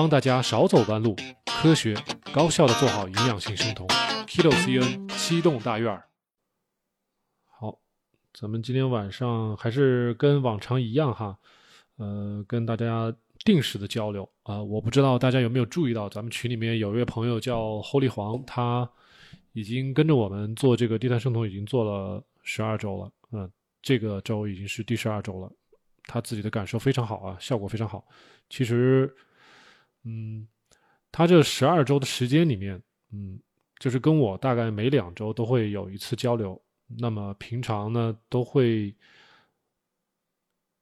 帮大家少走弯路，科学高效的做好营养性生酮。Kilo CN 七栋大院儿。好，咱们今天晚上还是跟往常一样哈，呃，跟大家定时的交流啊、我不知道大家有没有注意到，咱们群里面有一位朋友叫 Holy 黄，他已经跟着我们做这个低碳生酮，已经做了十二周了。嗯、这个周已经是第十二周了，他自己的感受非常好啊，效果非常好。其实，嗯，他这十二周的时间里面，嗯，就是跟我大概每两周都会有一次交流。那么平常呢，都会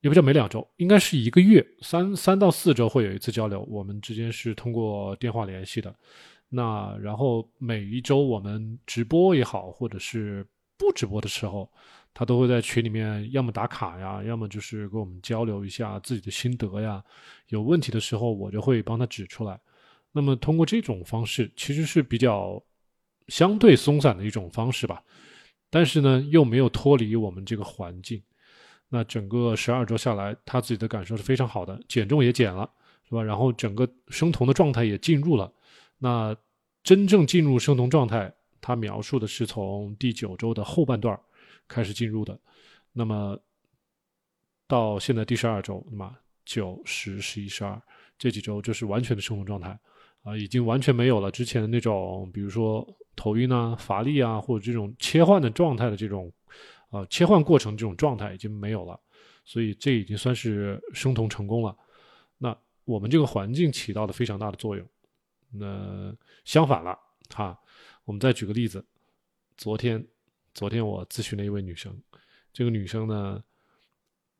也不叫每两周，应该是一个月三三到四周会有一次交流。我们之间是通过电话联系的。那然后每一周我们直播也好，或者是不直播的时候，他都会在群里面要么打卡呀，要么就是跟我们交流一下自己的心得呀。有问题的时候，我就会帮他指出来。那么通过这种方式，其实是比较相对松散的一种方式吧，但是呢，又没有脱离我们这个环境。那整个十二周下来，他自己的感受是非常好的，减重也减了，是吧？然后整个生酮的状态也进入了。那真正进入生酮状态，他描述的是从第九周的后半段开始进入的。那么到现在第十二周，那么九、十、十一、十二这几周就是完全的生酮状态啊、已经完全没有了之前的那种，比如说头晕啊、乏力啊，或者这种切换的状态的这种，呃，切换过程这种状态已经没有了，所以这已经算是生酮成功了。那我们这个环境起到了非常大的作用。那相反了，哈，我们再举个例子，昨天，昨天我咨询了一位女生，这个女生呢，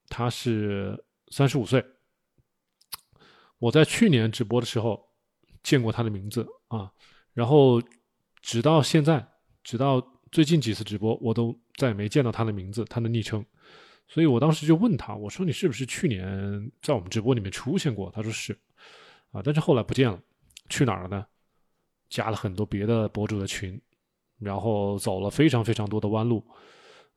她是三十五岁，我在去年直播的时候见过她的名字啊，然后直到现在，直到最近几次直播，我都再也没见到她的名字，她的昵称，所以我当时就问她，我说你是不是去年在我们直播里面出现过？她说是，啊，但是后来不见了。去哪儿了呢？加了很多别的博主的群，然后走了非常非常多的弯路，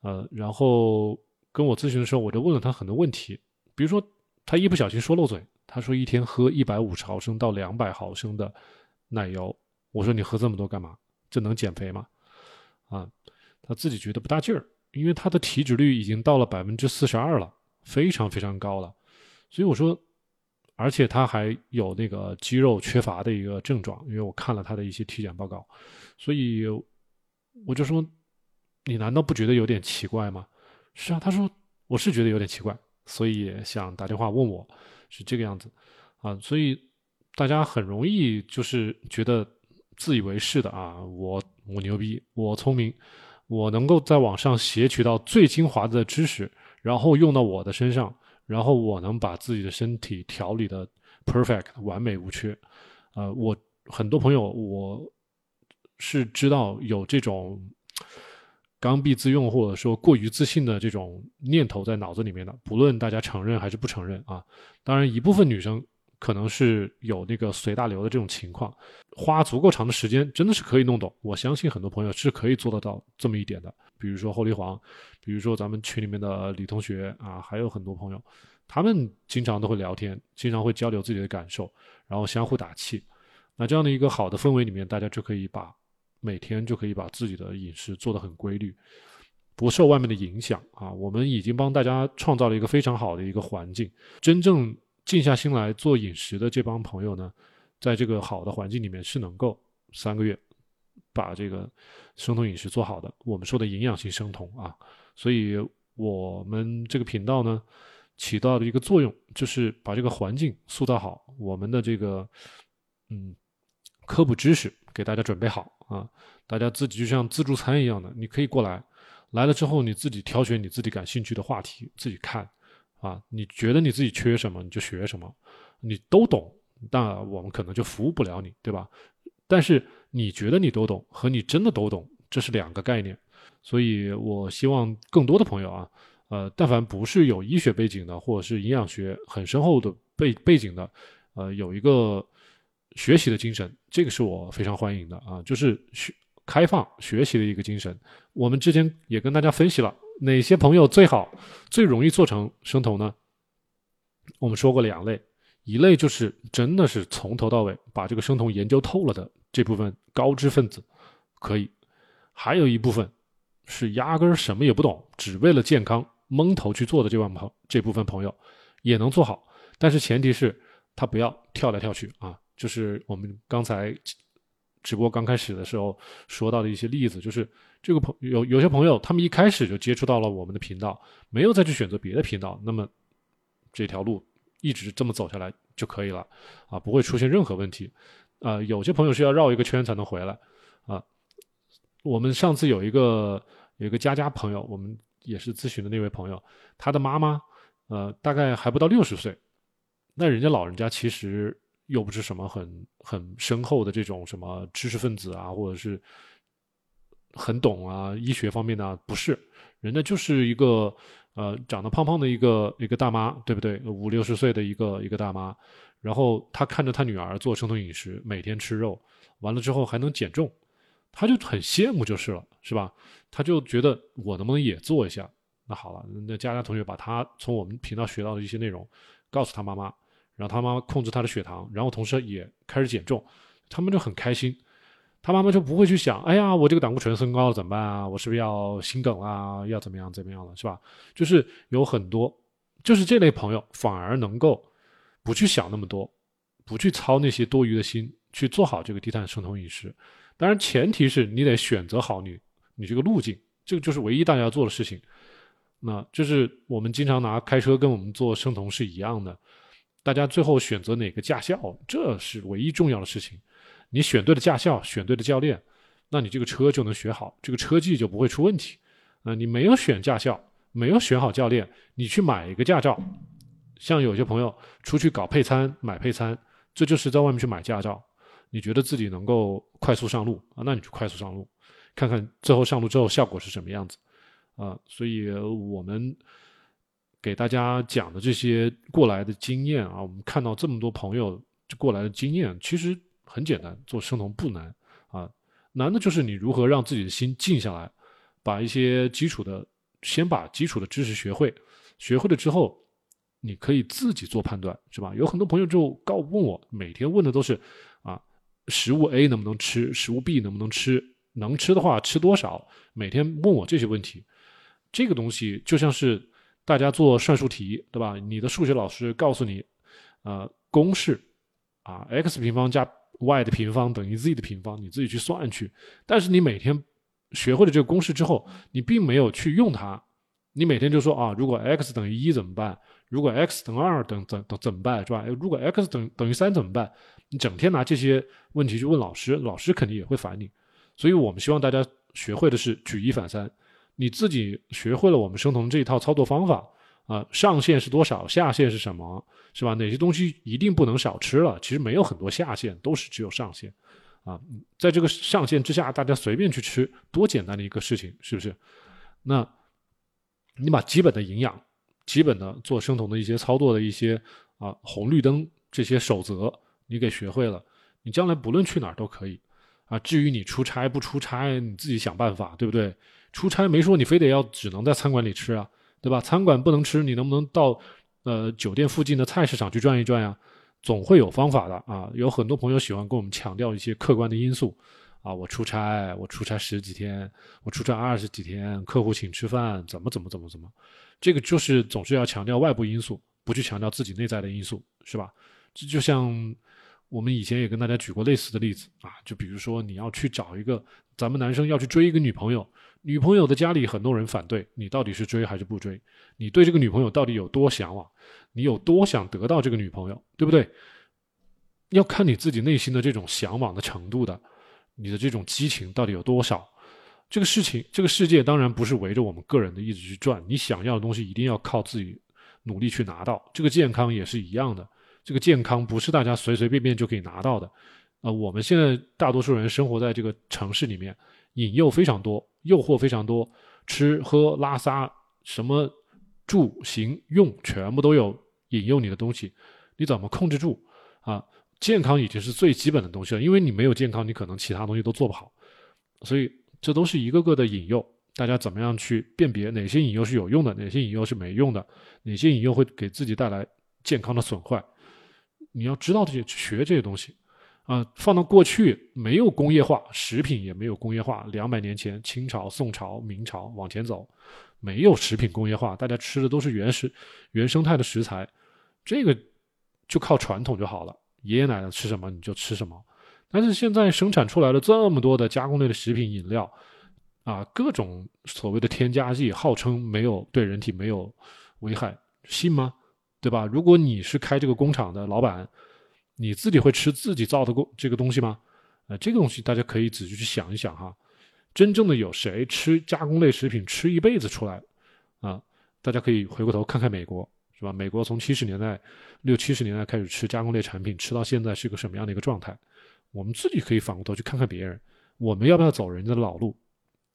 呃，然后跟我咨询的时候，我就问了他很多问题，比如说他一不小心说漏嘴，他说一天喝一百五十毫升到两百毫升的奶油，我说你喝这么多干嘛？这能减肥吗？啊，他自己觉得不大劲儿，因为他的体脂率已经到了百分之四十二了，非常非常高了，所以我说。而且他还有那个肌肉缺乏的一个症状，因为我看了他的一些体检报告，所以我就说，你难道不觉得有点奇怪吗？是啊，他说我是觉得有点奇怪，所以想打电话问我，是这个样子啊，所以大家很容易就是觉得自以为是的啊，我我牛逼，我聪明，我能够在网上撷取到最精华的知识，然后用到我的身上。然后我能把自己的身体调理的 perfect 完美无缺，呃，我很多朋友我是知道有这种刚愎自用或者说过于自信的这种念头在脑子里面的，不论大家承认还是不承认啊。当然，一部分女生可能是有那个随大流的这种情况，花足够长的时间真的是可以弄懂。我相信很多朋友是可以做得到这么一点的，比如说后黎黄。比如说咱们群里面的李同学啊，还有很多朋友，他们经常都会聊天，经常会交流自己的感受，然后相互打气。那这样的一个好的氛围里面，大家就可以把每天就可以把自己的饮食做得很规律，不受外面的影响啊。我们已经帮大家创造了一个非常好的一个环境。真正静下心来做饮食的这帮朋友呢，在这个好的环境里面是能够三个月把这个生酮饮食做好的。我们说的营养性生酮啊。所以，我们这个频道呢，起到的一个作用就是把这个环境塑造好，我们的这个嗯科普知识给大家准备好啊，大家自己就像自助餐一样的，你可以过来，来了之后你自己挑选你自己感兴趣的话题，自己看啊，你觉得你自己缺什么你就学什么，你都懂，那我们可能就服务不了你，对吧？但是你觉得你都懂和你真的都懂，这是两个概念。所以我希望更多的朋友啊，呃，但凡不是有医学背景的，或者是营养学很深厚的背背景的，呃，有一个学习的精神，这个是我非常欢迎的啊，就是学开放学习的一个精神。我们之前也跟大家分析了哪些朋友最好、最容易做成生酮呢？我们说过两类，一类就是真的是从头到尾把这个生酮研究透了的这部分高知分子，可以；还有一部分是压根儿什么也不懂，只为了健康蒙头去做的这帮朋这部分朋友也能做好，但是前提是他不要跳来跳去啊。就是我们刚才直播刚开始的时候说到的一些例子，就是这个朋有有些朋友他们一开始就接触到了我们的频道，没有再去选择别的频道，那么这条路。一直这么走下来就可以了，啊，不会出现任何问题，啊，有些朋友是要绕一个圈才能回来，啊，我们上次有一个有一个佳佳朋友，我们也是咨询的那位朋友，他的妈妈，呃，大概还不到六十岁，那人家老人家其实又不是什么很很深厚的这种什么知识分子啊，或者是很懂啊医学方面的，不是，人家就是一个。呃，长得胖胖的一个一个大妈，对不对？五六十岁的一个一个大妈，然后她看着她女儿做生酮饮食，每天吃肉，完了之后还能减重，她就很羡慕就是了，是吧？她就觉得我能不能也做一下？那好了，那佳佳同学把她从我们频道学到的一些内容告诉她妈妈，然后他妈妈控制他的血糖，然后同时也开始减重，他们就很开心。他妈妈就不会去想，哎呀，我这个胆固醇升高了怎么办啊？我是不是要心梗啊？要怎么样怎么样了，是吧？就是有很多，就是这类朋友反而能够不去想那么多，不去操那些多余的心，去做好这个低碳生酮饮食。当然，前提是你得选择好你你这个路径，这个就是唯一大家要做的事情。那就是我们经常拿开车跟我们做生酮是一样的，大家最后选择哪个驾校，这是唯一重要的事情。你选对了驾校，选对了教练，那你这个车就能学好，这个车技就不会出问题。啊，你没有选驾校，没有选好教练，你去买一个驾照，像有些朋友出去搞配餐、买配餐，这就是在外面去买驾照。你觉得自己能够快速上路啊？那你就快速上路，看看最后上路之后效果是什么样子啊？所以我们给大家讲的这些过来的经验啊，我们看到这么多朋友过来的经验，其实。很简单，做生酮不难啊，难的就是你如何让自己的心静下来，把一些基础的，先把基础的知识学会，学会了之后，你可以自己做判断，是吧？有很多朋友就告问我，每天问的都是啊，食物 A 能不能吃，食物 B 能不能吃，能吃的话吃多少，每天问我这些问题，这个东西就像是大家做算术题，对吧？你的数学老师告诉你，呃，公式啊，x 平方加。y 的平方等于 z 的平方，你自己去算去。但是你每天学会了这个公式之后，你并没有去用它。你每天就说啊，如果 x 等于一怎么办？如果 x 等于二等等等怎么办？是吧？如果 x 等等于三怎么办？你整天拿这些问题去问老师，老师肯定也会烦你。所以我们希望大家学会的是举一反三。你自己学会了我们生酮这一套操作方法。啊，上限是多少？下限是什么？是吧？哪些东西一定不能少吃了？其实没有很多下限，都是只有上限。啊，在这个上限之下，大家随便去吃，多简单的一个事情，是不是？那，你把基本的营养、基本的做生酮的一些操作的一些啊红绿灯这些守则，你给学会了，你将来不论去哪儿都可以。啊，至于你出差不出差，你自己想办法，对不对？出差没说你非得要只能在餐馆里吃啊。对吧？餐馆不能吃，你能不能到呃酒店附近的菜市场去转一转呀？总会有方法的啊！有很多朋友喜欢跟我们强调一些客观的因素啊，我出差，我出差十几天，我出差二十几天，客户请吃饭，怎么怎么怎么怎么，这个就是总是要强调外部因素，不去强调自己内在的因素，是吧？这就像我们以前也跟大家举过类似的例子啊，就比如说你要去找一个，咱们男生要去追一个女朋友。女朋友的家里很多人反对，你到底是追还是不追？你对这个女朋友到底有多向往？你有多想得到这个女朋友，对不对？要看你自己内心的这种向往的程度的，你的这种激情到底有多少？这个事情，这个世界当然不是围着我们个人的意志去转，你想要的东西一定要靠自己努力去拿到。这个健康也是一样的，这个健康不是大家随随便便就可以拿到的。呃，我们现在大多数人生活在这个城市里面。引诱非常多，诱惑非常多，吃喝拉撒什么住行用全部都有引诱你的东西，你怎么控制住啊？健康已经是最基本的东西了，因为你没有健康，你可能其他东西都做不好，所以这都是一个个的引诱。大家怎么样去辨别哪些引诱是有用的，哪些引诱是没用的，哪些引诱会给自己带来健康的损坏？你要知道这些，学这些东西啊。放到过去，没有工业化，食品也没有工业化。两百年前，清朝、宋朝、明朝往前走，没有食品工业化，大家吃的都是原始、原生态的食材，这个就靠传统就好了。爷爷奶奶吃什么你就吃什么。但是现在生产出来了这么多的加工类的食品饮料，啊，各种所谓的添加剂，号称没有对人体没有危害，信吗？对吧？如果你是开这个工厂的老板，你自己会吃自己造的过这个东西吗？呃，这个东西大家可以仔细去想一想哈。真正的有谁吃加工类食品吃一辈子出来？啊，大家可以回过头看看美国，是吧？美国从七十年代六七十年代开始吃加工类产品，吃到现在是个什么样的一个状态？我们自己可以反过头去看看别人，我们要不要走人家的老路？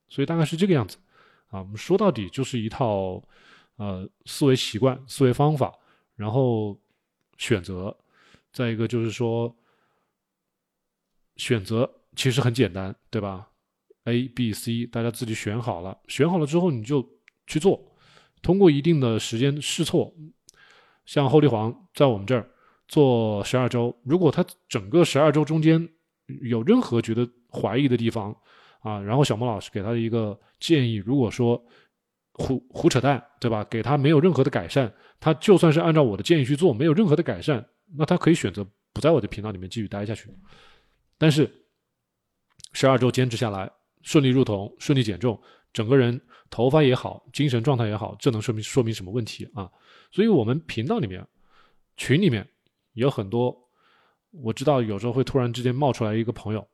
所以大概是这个样子啊。我们说到底就是一套呃思维习惯、思维方法，然后选择。再一个就是说，选择其实很简单，对吧？A、B、C，大家自己选好了，选好了之后你就去做，通过一定的时间试错。像后帝皇在我们这儿。做十二周，如果他整个十二周中间有任何觉得怀疑的地方啊，然后小莫老师给他的一个建议，如果说胡胡扯淡，对吧？给他没有任何的改善，他就算是按照我的建议去做，没有任何的改善，那他可以选择不在我的频道里面继续待下去。但是十二周坚持下来，顺利入酮，顺利减重，整个人头发也好，精神状态也好，这能说明说明什么问题啊？所以我们频道里面群里面。有很多，我知道有时候会突然之间冒出来一个朋友，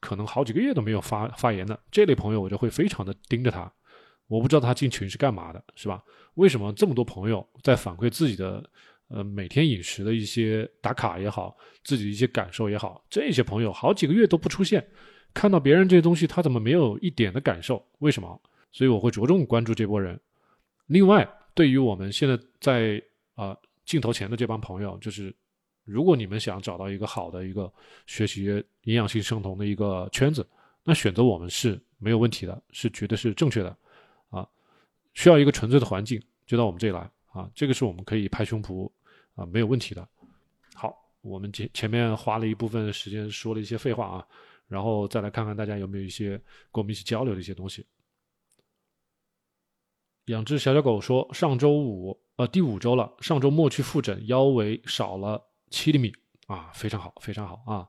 可能好几个月都没有发发言的这类朋友，我就会非常的盯着他。我不知道他进群是干嘛的，是吧？为什么这么多朋友在反馈自己的呃每天饮食的一些打卡也好，自己的一些感受也好，这些朋友好几个月都不出现，看到别人这些东西，他怎么没有一点的感受？为什么？所以我会着重关注这波人。另外，对于我们现在在啊镜头前的这帮朋友，就是。如果你们想找到一个好的一个学习营养性生酮的一个圈子，那选择我们是没有问题的，是绝对是正确的，啊，需要一个纯粹的环境，就到我们这里来啊，这个是我们可以拍胸脯啊，没有问题的。好，我们前前面花了一部分时间说了一些废话啊，然后再来看看大家有没有一些跟我们一起交流的一些东西。养只小小狗说，上周五呃第五周了，上周末去复诊，腰围少了。七厘米啊，非常好，非常好啊！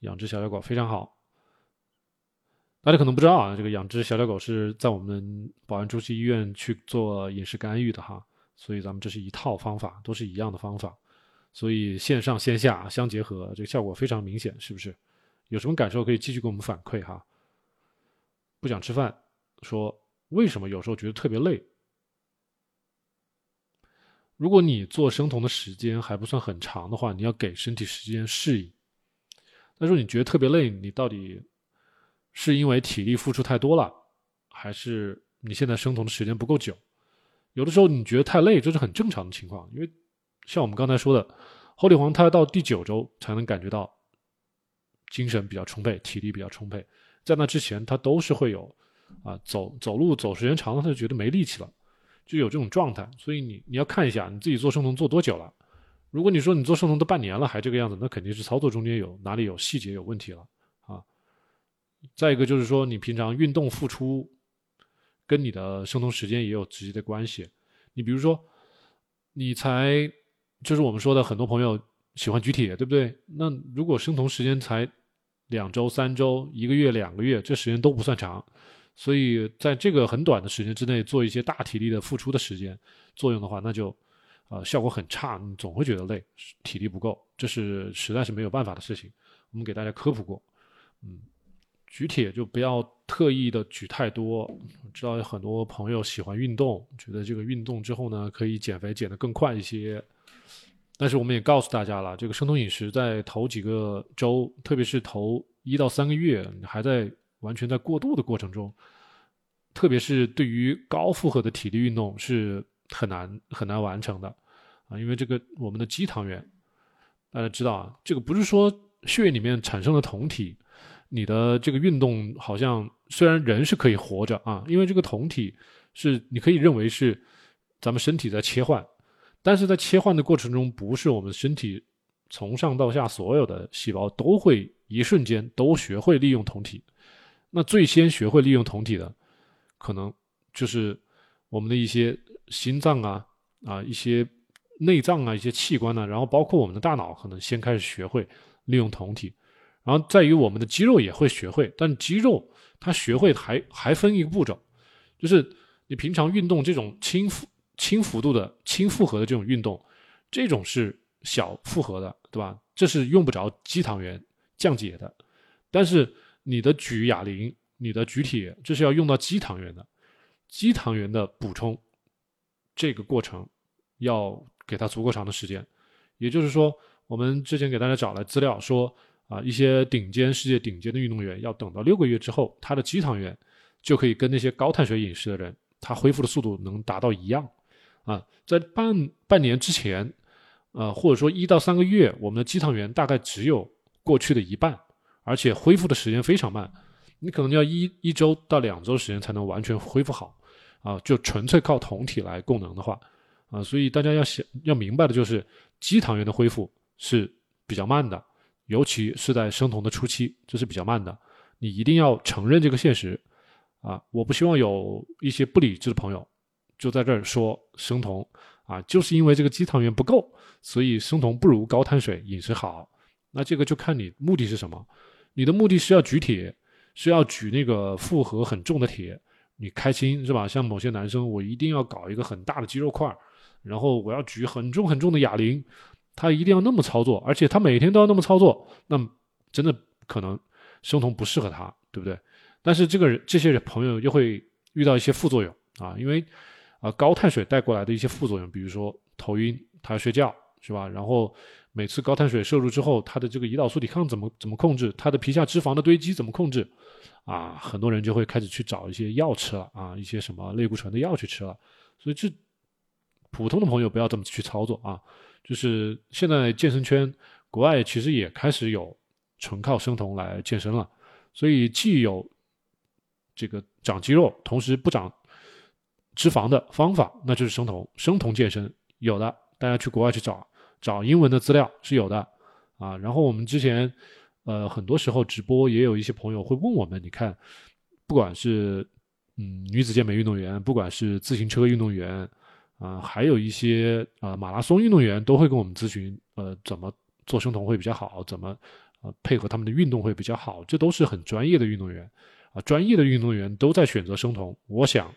养只小小狗非常好。大家可能不知道啊，这个养只小小狗是在我们宝安中心医院去做饮食干预的哈，所以咱们这是一套方法，都是一样的方法，所以线上线下相结合，这个效果非常明显，是不是？有什么感受可以继续给我们反馈哈。不想吃饭，说为什么有时候觉得特别累？如果你做生酮的时间还不算很长的话，你要给身体时间适应。那说你觉得特别累，你到底是因为体力付出太多了，还是你现在生酮的时间不够久？有的时候你觉得太累，这是很正常的情况，因为像我们刚才说的，后帝黄他到第九周才能感觉到精神比较充沛，体力比较充沛，在那之前他都是会有啊走走路走时间长了，他就觉得没力气了。就有这种状态，所以你你要看一下你自己做生酮做多久了。如果你说你做生酮都半年了还这个样子，那肯定是操作中间有哪里有细节有问题了啊。再一个就是说你平常运动付出跟你的生酮时间也有直接的关系。你比如说你才就是我们说的很多朋友喜欢举铁，对不对？那如果生酮时间才两周、三周、一个月、两个月，这时间都不算长。所以在这个很短的时间之内做一些大体力的付出的时间作用的话，那就，呃，效果很差，你总会觉得累，体力不够，这是实在是没有办法的事情。我们给大家科普过，嗯，举铁就不要特意的举太多。知道有很多朋友喜欢运动，觉得这个运动之后呢可以减肥减得更快一些，但是我们也告诉大家了，这个生酮饮食在头几个周，特别是头一到三个月，还在。完全在过渡的过程中，特别是对于高负荷的体力运动是很难很难完成的啊，因为这个我们的肌糖原，大家知道啊，这个不是说血液里面产生的酮体，你的这个运动好像虽然人是可以活着啊，因为这个酮体是你可以认为是咱们身体在切换，但是在切换的过程中，不是我们身体从上到下所有的细胞都会一瞬间都学会利用酮体。那最先学会利用酮体的，可能就是我们的一些心脏啊啊一些内脏啊一些器官呢，然后包括我们的大脑，可能先开始学会利用酮体。然后在于我们的肌肉也会学会，但肌肉它学会还还分一个步骤，就是你平常运动这种轻负轻幅度的轻负荷的这种运动，这种是小负荷的，对吧？这是用不着肌糖原降解的，但是你的举哑铃、你的举铁，这是要用到肌糖原的，肌糖原的补充，这个过程要给它足够长的时间。也就是说，我们之前给大家找来资料说。啊，一些顶尖世界顶尖的运动员要等到六个月之后，他的肌糖原就可以跟那些高碳水饮食的人，他恢复的速度能达到一样。啊，在半半年之前，呃，或者说一到三个月，我们的肌糖原大概只有过去的一半，而且恢复的时间非常慢，你可能要一一周到两周时间才能完全恢复好。啊，就纯粹靠酮体来供能的话，啊，所以大家要想要明白的就是，肌糖原的恢复是比较慢的。尤其是在生酮的初期，这是比较慢的。你一定要承认这个现实啊！我不希望有一些不理智的朋友就在这儿说生酮啊，就是因为这个肌糖原不够，所以生酮不如高碳水饮食好。那这个就看你目的是什么。你的目的是要举铁，是要举那个负荷很重的铁，你开心是吧？像某些男生，我一定要搞一个很大的肌肉块，然后我要举很重很重的哑铃。他一定要那么操作，而且他每天都要那么操作，那真的可能生酮不适合他，对不对？但是这个人这些朋友又会遇到一些副作用啊，因为啊高碳水带过来的一些副作用，比如说头晕，他要睡觉，是吧？然后每次高碳水摄入之后，他的这个胰岛素抵抗怎么怎么控制？他的皮下脂肪的堆积怎么控制？啊，很多人就会开始去找一些药吃了啊，一些什么类固醇的药去吃了，所以这普通的朋友不要这么去操作啊。就是现在健身圈，国外其实也开始有纯靠生酮来健身了，所以既有这个长肌肉，同时不长脂肪的方法，那就是生酮。生酮健身有的，大家去国外去找找英文的资料是有的啊。然后我们之前呃很多时候直播也有一些朋友会问我们，你看，不管是嗯女子健美运动员，不管是自行车运动员。啊，还有一些呃马拉松运动员都会跟我们咨询，呃，怎么做生酮会比较好，怎么呃配合他们的运动会比较好，这都是很专业的运动员，啊，专业的运动员都在选择生酮。我想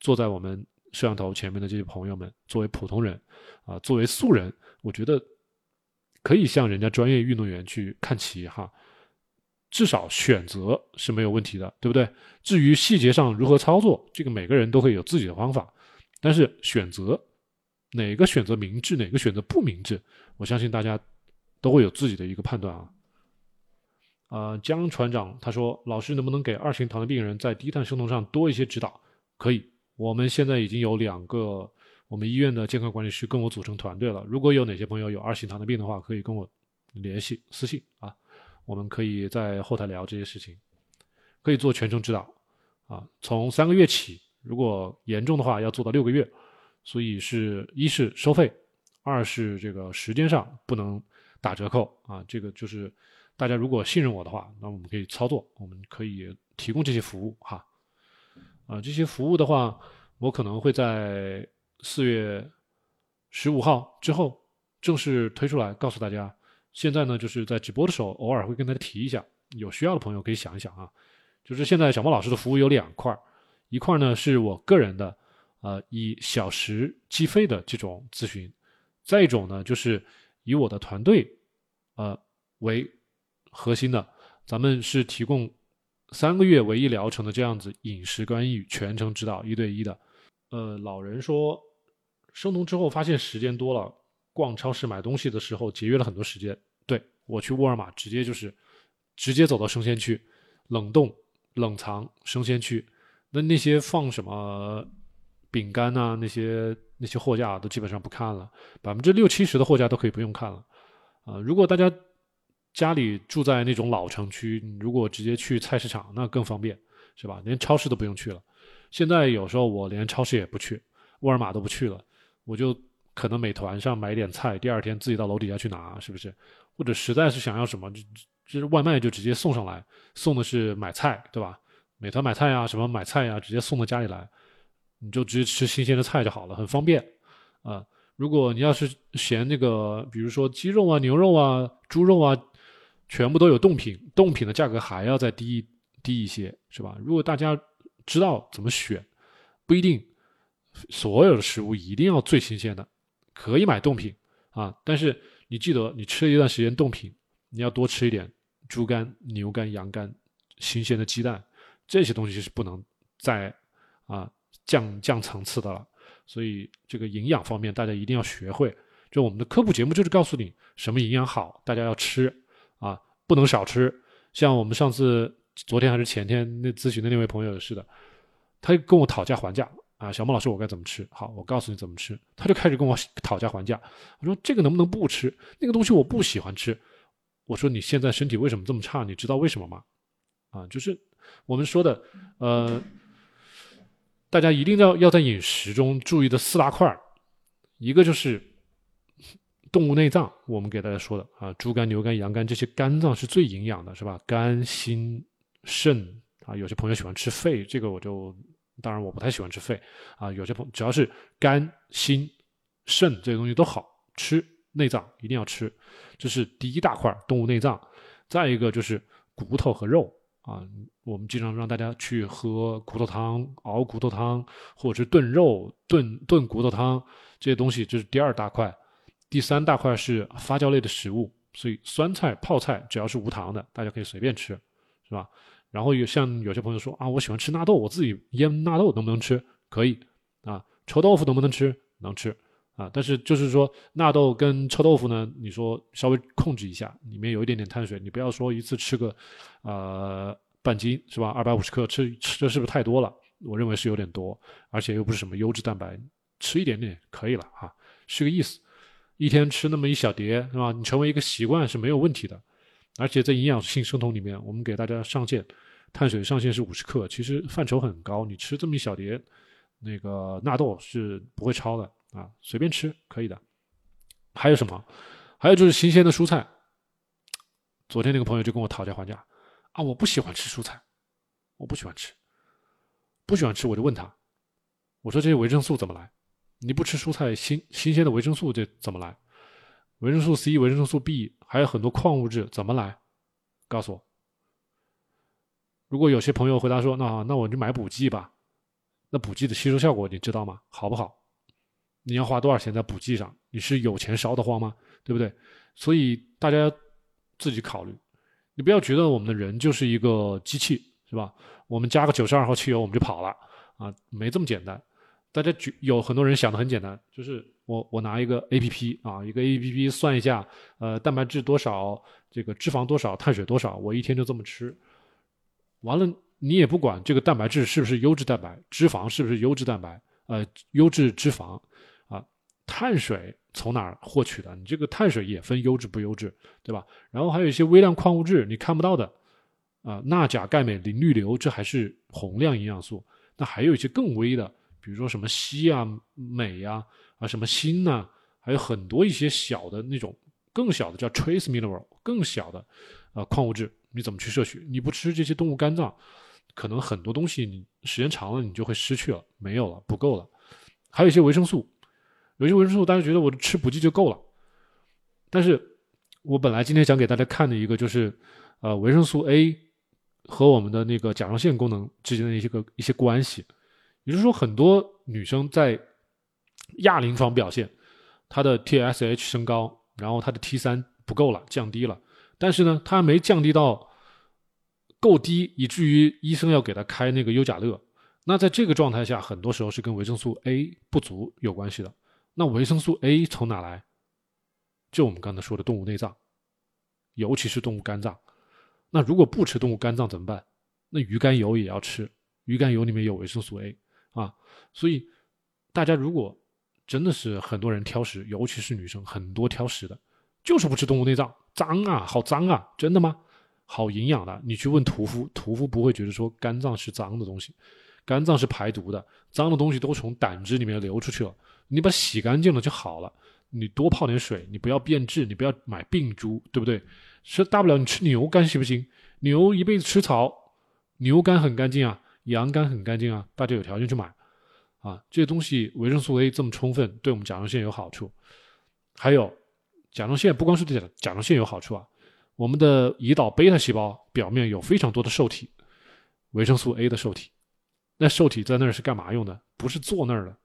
坐在我们摄像头前面的这些朋友们，作为普通人，啊，作为素人，我觉得可以向人家专业运动员去看齐哈，至少选择是没有问题的，对不对？至于细节上如何操作，这个每个人都会有自己的方法。但是选择哪个选择明智，哪个选择不明智，我相信大家都会有自己的一个判断啊。呃，江船长他说：“老师能不能给二型糖的病人在低碳生酮上多一些指导？”可以，我们现在已经有两个我们医院的健康管理师跟我组成团队了。如果有哪些朋友有二型糖的病的话，可以跟我联系私信啊，我们可以在后台聊这些事情，可以做全程指导啊，从三个月起。如果严重的话，要做到六个月，所以是一是收费，二是这个时间上不能打折扣啊。这个就是大家如果信任我的话，那我们可以操作，我们可以提供这些服务哈。啊，这些服务的话，我可能会在四月十五号之后正式推出来告诉大家。现在呢，就是在直播的时候偶尔会跟大家提一下，有需要的朋友可以想一想啊。就是现在小莫老师的服务有两块儿。一块呢是我个人的，呃，以小时计费的这种咨询；再一种呢就是以我的团队，呃为核心的，咱们是提供三个月为一疗程的这样子饮食干预全程指导一对一的。呃，老人说生酮之后发现时间多了，逛超市买东西的时候节约了很多时间。对我去沃尔玛直接就是直接走到生鲜区，冷冻冷藏生鲜区。那那些放什么饼干呐？那些那些货架都基本上不看了，百分之六七十的货架都可以不用看了。啊，如果大家家里住在那种老城区，如果直接去菜市场，那更方便，是吧？连超市都不用去了。现在有时候我连超市也不去，沃尔玛都不去了，我就可能美团上买点菜，第二天自己到楼底下去拿，是不是？或者实在是想要什么，就就是外卖就直接送上来，送的是买菜，对吧？美团买菜呀，什么买菜呀，直接送到家里来，你就直接吃新鲜的菜就好了，很方便啊。如果你要是嫌那个，比如说鸡肉啊、牛肉啊、猪肉啊，全部都有冻品，冻品的价格还要再低低一些，是吧？如果大家知道怎么选，不一定所有的食物一定要最新鲜的，可以买冻品啊。但是你记得，你吃了一段时间冻品，你要多吃一点猪肝、牛肝、羊肝、新鲜的鸡蛋。这些东西是不能再啊降降层次的了，所以这个营养方面大家一定要学会。就我们的科普节目就是告诉你什么营养好，大家要吃啊，不能少吃。像我们上次昨天还是前天那咨询的那位朋友似的，他就跟我讨价还价啊，小孟老师我该怎么吃？好，我告诉你怎么吃。他就开始跟我 讨价还价，我说这个能不能不吃？那个东西我不喜欢吃。我说你现在身体为什么这么差？你知道为什么吗？啊，就是。我们说的，呃，大家一定要要在饮食中注意的四大块儿，一个就是动物内脏，我们给大家说的啊，猪肝、牛肝、羊肝这些肝脏是最营养的，是吧？肝、心、肾啊，有些朋友喜欢吃肺，这个我就当然我不太喜欢吃肺啊。有些朋只要是肝、心、肾这些东西都好吃，内脏一定要吃，这是第一大块动物内脏。再一个就是骨头和肉。啊，我们经常让大家去喝骨头汤、熬骨头汤，或者是炖肉、炖炖骨头汤这些东西，这是第二大块。第三大块是发酵类的食物，所以酸菜、泡菜只要是无糖的，大家可以随便吃，是吧？然后有像有些朋友说啊，我喜欢吃纳豆，我自己腌纳豆能不能吃？可以啊。臭豆腐能不能吃？能吃。啊，但是就是说纳豆跟臭豆腐呢，你说稍微控制一下，里面有一点点碳水，你不要说一次吃个，呃，半斤是吧？二百五十克吃吃这是不是太多了？我认为是有点多，而且又不是什么优质蛋白，吃一点点可以了哈，是个意思。一天吃那么一小碟是吧？你成为一个习惯是没有问题的。而且在营养性生酮里面，我们给大家上限，碳水上限是五十克，其实范畴很高，你吃这么一小碟，那个纳豆是不会超的。啊，随便吃可以的。还有什么？还有就是新鲜的蔬菜。昨天那个朋友就跟我讨价还价啊，我不喜欢吃蔬菜，我不喜欢吃，不喜欢吃，我就问他，我说这些维生素怎么来？你不吃蔬菜，新新鲜的维生素这怎么来？维生素 C、维生素 B，还有很多矿物质怎么来？告诉我。如果有些朋友回答说，那那我就买补剂吧。那补剂的吸收效果你知道吗？好不好？你要花多少钱在补剂上？你是有钱烧得慌吗？对不对？所以大家自己考虑。你不要觉得我们的人就是一个机器，是吧？我们加个九十二号汽油我们就跑了啊？没这么简单。大家觉有很多人想的很简单，就是我我拿一个 A P P 啊，一个 A P P 算一下，呃，蛋白质多少，这个脂肪多少，碳水多少，我一天就这么吃。完了，你也不管这个蛋白质是不是优质蛋白，脂肪是不是优质蛋白，呃，优质脂肪。碳水从哪儿获取的？你这个碳水也分优质不优质，对吧？然后还有一些微量矿物质你看不到的，啊，钠、钾、钙、镁、磷、氯、硫，这还是宏量营养素。那还有一些更微的，比如说什么硒啊、镁呀、啊什么锌呐，还有很多一些小的那种更小的叫 trace mineral，更小的啊矿物质，你怎么去摄取？你不吃这些动物肝脏，可能很多东西你时间长了你就会失去了，没有了，不够了。还有一些维生素。有些维生素，大家觉得我吃补剂就够了，但是我本来今天想给大家看的一个就是，呃，维生素 A 和我们的那个甲状腺功能之间的一些个一些关系。也就是说，很多女生在亚临床表现，她的 TSH 升高，然后她的 T 三不够了，降低了，但是呢，她没降低到够低，以至于医生要给她开那个优甲乐。那在这个状态下，很多时候是跟维生素 A 不足有关系的。那维生素 A 从哪来？就我们刚才说的动物内脏，尤其是动物肝脏。那如果不吃动物肝脏怎么办？那鱼肝油也要吃，鱼肝油里面有维生素 A 啊。所以大家如果真的是很多人挑食，尤其是女生，很多挑食的，就是不吃动物内脏，脏啊，好脏啊，真的吗？好营养的，你去问屠夫，屠夫不会觉得说肝脏是脏的东西，肝脏是排毒的，脏的东西都从胆汁里面流出去了。你把洗干净了就好了。你多泡点水，你不要变质，你不要买病猪，对不对？是大不了你吃牛肝行不行？牛一辈子吃草，牛肝很干净啊，羊肝很干净啊，大家有条件去买啊。这些东西维生素 A 这么充分，对我们甲状腺有好处。还有甲状腺不光是对甲甲状腺有好处啊，我们的胰岛贝塔细胞表面有非常多的受体，维生素 A 的受体。那受体在那儿是干嘛用的？不是坐那儿的，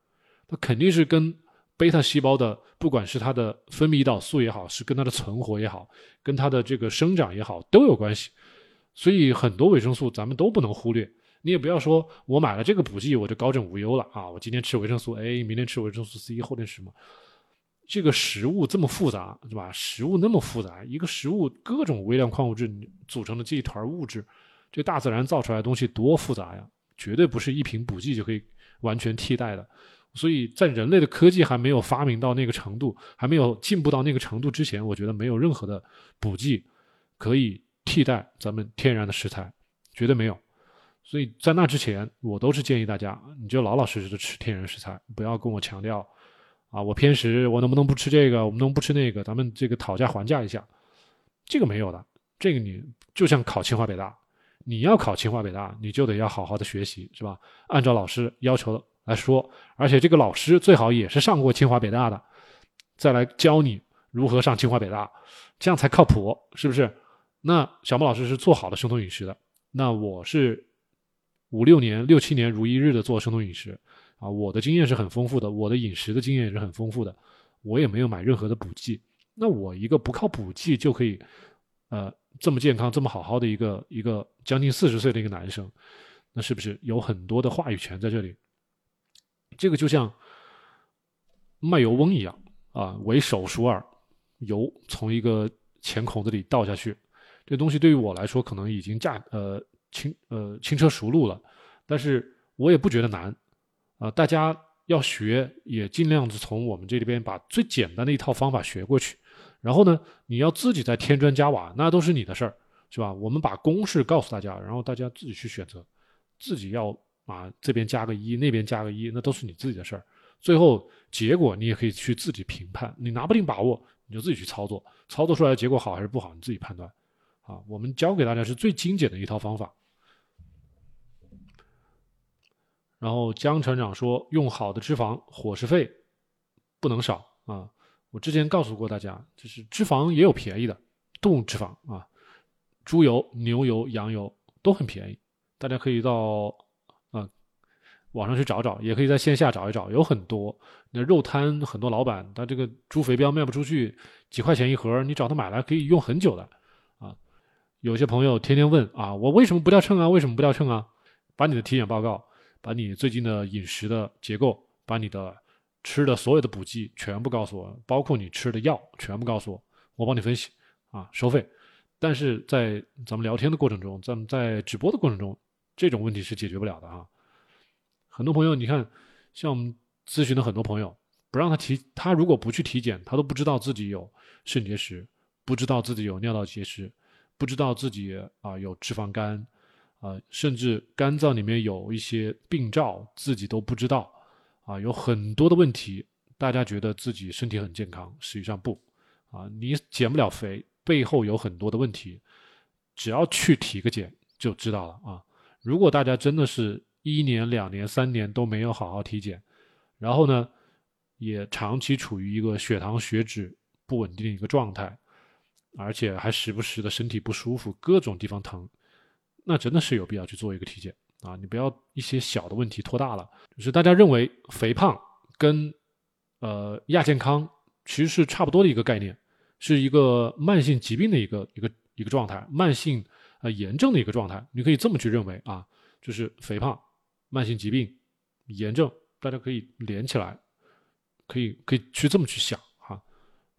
它肯定是跟。贝塔细胞的，不管是它的分泌胰岛素也好，是跟它的存活也好，跟它的这个生长也好，都有关系。所以很多维生素咱们都不能忽略。你也不要说我买了这个补剂我就高枕无忧了啊！我今天吃维生素 A，明天吃维生素 C，后天什么？这个食物这么复杂，对吧？食物那么复杂，一个食物各种微量矿物质组成的这一团物质，这大自然造出来的东西多复杂呀！绝对不是一瓶补剂就可以完全替代的。所以在人类的科技还没有发明到那个程度，还没有进步到那个程度之前，我觉得没有任何的补剂可以替代咱们天然的食材，绝对没有。所以在那之前，我都是建议大家，你就老老实实的吃天然食材，不要跟我强调啊，我偏食，我能不能不吃这个，我们能不吃那个，咱们这个讨价还价一下，这个没有的。这个你就像考清华北大，你要考清华北大，你就得要好好的学习，是吧？按照老师要求。来说，而且这个老师最好也是上过清华北大的，再来教你如何上清华北大，这样才靠谱，是不是？那小莫老师是做好的生酮饮食的，那我是五六年、六七年如一日的做生酮饮食啊，我的经验是很丰富的，我的饮食的经验也是很丰富的，我也没有买任何的补剂。那我一个不靠补剂就可以，呃，这么健康、这么好好的一个一个将近四十岁的一个男生，那是不是有很多的话语权在这里？这个就像卖油翁一样啊，为首熟耳，油从一个浅孔子里倒下去，这东西对于我来说可能已经驾呃轻呃轻车熟路了，但是我也不觉得难啊。大家要学也尽量是从我们这里边把最简单的一套方法学过去，然后呢，你要自己再添砖加瓦，那都是你的事儿，是吧？我们把公式告诉大家，然后大家自己去选择，自己要。啊，这边加个一，那边加个一，那都是你自己的事儿。最后结果你也可以去自己评判，你拿不定把握，你就自己去操作，操作出来的结果好还是不好，你自己判断。啊，我们教给大家是最精简的一套方法。然后江船长说，用好的脂肪，伙食费不能少啊。我之前告诉过大家，就是脂肪也有便宜的，动物脂肪啊，猪油、牛油、羊油都很便宜，大家可以到啊。网上去找找，也可以在线下找一找，有很多那肉摊，很多老板他这个猪肥膘卖不出去，几块钱一盒，你找他买来可以用很久的啊。有些朋友天天问啊，我为什么不掉秤啊？为什么不掉秤啊？把你的体检报告，把你最近的饮食的结构，把你的吃的所有的补剂全部告诉我，包括你吃的药全部告诉我，我帮你分析啊，收费。但是在咱们聊天的过程中，咱们在直播的过程中，这种问题是解决不了的啊。很多朋友，你看，像我们咨询的很多朋友，不让他体，他如果不去体检，他都不知道自己有肾结石，不知道自己有尿道结石，不知道自己啊有脂肪肝，啊，甚至肝脏里面有一些病灶，自己都不知道，啊，有很多的问题。大家觉得自己身体很健康，实际上不，啊，你减不了肥，背后有很多的问题，只要去体个检就知道了啊。如果大家真的是。一年、两年、三年都没有好好体检，然后呢，也长期处于一个血糖、血脂不稳定的一个状态，而且还时不时的身体不舒服，各种地方疼，那真的是有必要去做一个体检啊！你不要一些小的问题拖大了。就是大家认为肥胖跟呃亚健康其实是差不多的一个概念，是一个慢性疾病的一个一个一个状态，慢性呃炎症的一个状态，你可以这么去认为啊，就是肥胖。慢性疾病、炎症，大家可以连起来，可以可以去这么去想哈。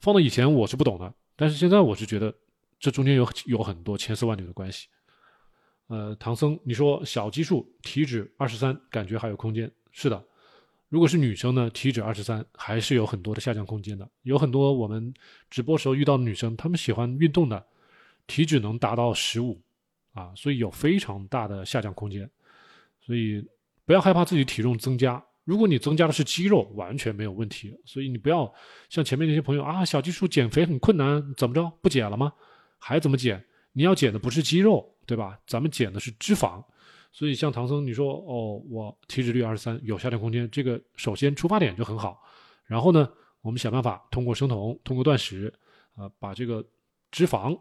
放到以前我是不懂的，但是现在我是觉得这中间有有很多千丝万缕的关系。呃，唐僧，你说小基数体脂二十三，感觉还有空间？是的，如果是女生呢，体脂二十三还是有很多的下降空间的。有很多我们直播时候遇到的女生，她们喜欢运动的，体脂能达到十五啊，所以有非常大的下降空间，所以。不要害怕自己体重增加如果你增加的是肌肉，完全没有问题。所以你不要像前面那些朋友啊，小基数减肥很困难，怎么着不减了吗？还怎么减？你要减的不是肌肉，对吧？咱们减的是脂肪。所以像唐僧，你说哦，我体脂率二十三，有下降空间，这个首先出发点就很好。然后呢，我们想办法通过生酮，通过断食，啊，把这个脂肪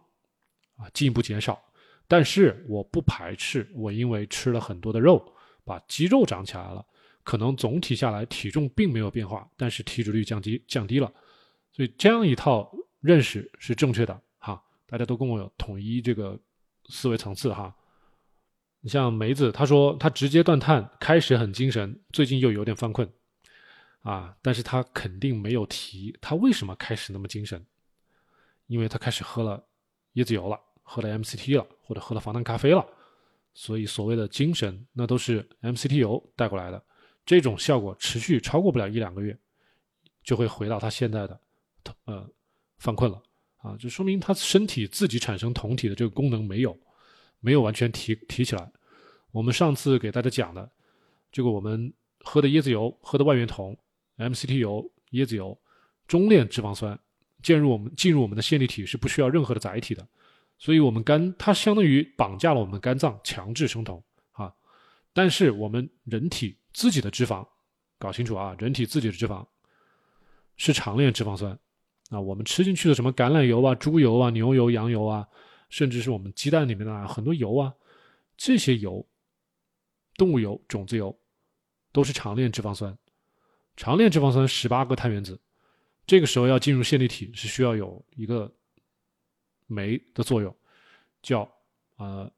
啊进一步减少。但是我不排斥我因为吃了很多的肉，把肌肉长起来了。可能总体下来体重并没有变化，但是体脂率降低降低了，所以这样一套认识是正确的。大家都跟我有统一这个思维层次哈。你像梅子，他说他直接断碳，开始很精神，最近又有点犯困啊，但是他肯定没有提他为什么开始那么精神，因为他开始喝了椰子油了，喝了 MCT 了，或者喝了防弹咖啡了，所以所谓的精神那都是 MCT 油带过来的。这种效果持续超过不了一两个月，就会回到他现在的，呃，犯困了啊，就说明他身体自己产生酮体的这个功能没有，没有完全提提起来。我们上次给大家讲的，这个我们喝的椰子油、喝的万源酮、MCT 油、椰子油，中链脂肪酸进入我们进入我们的线粒体是不需要任何的载体的，所以我们肝它相当于绑架了我们肝脏，强制生酮啊。但是我们人体。自己的脂肪，搞清楚啊！人体自己的脂肪是长链脂肪酸啊。我们吃进去的什么橄榄油啊、猪油啊、牛油、羊油啊，甚至是我们鸡蛋里面的很多油啊，这些油、动物油、种子油都是长链脂肪酸。长链脂肪酸十八个碳原子，这个时候要进入线粒体是需要有一个酶的作用，叫呃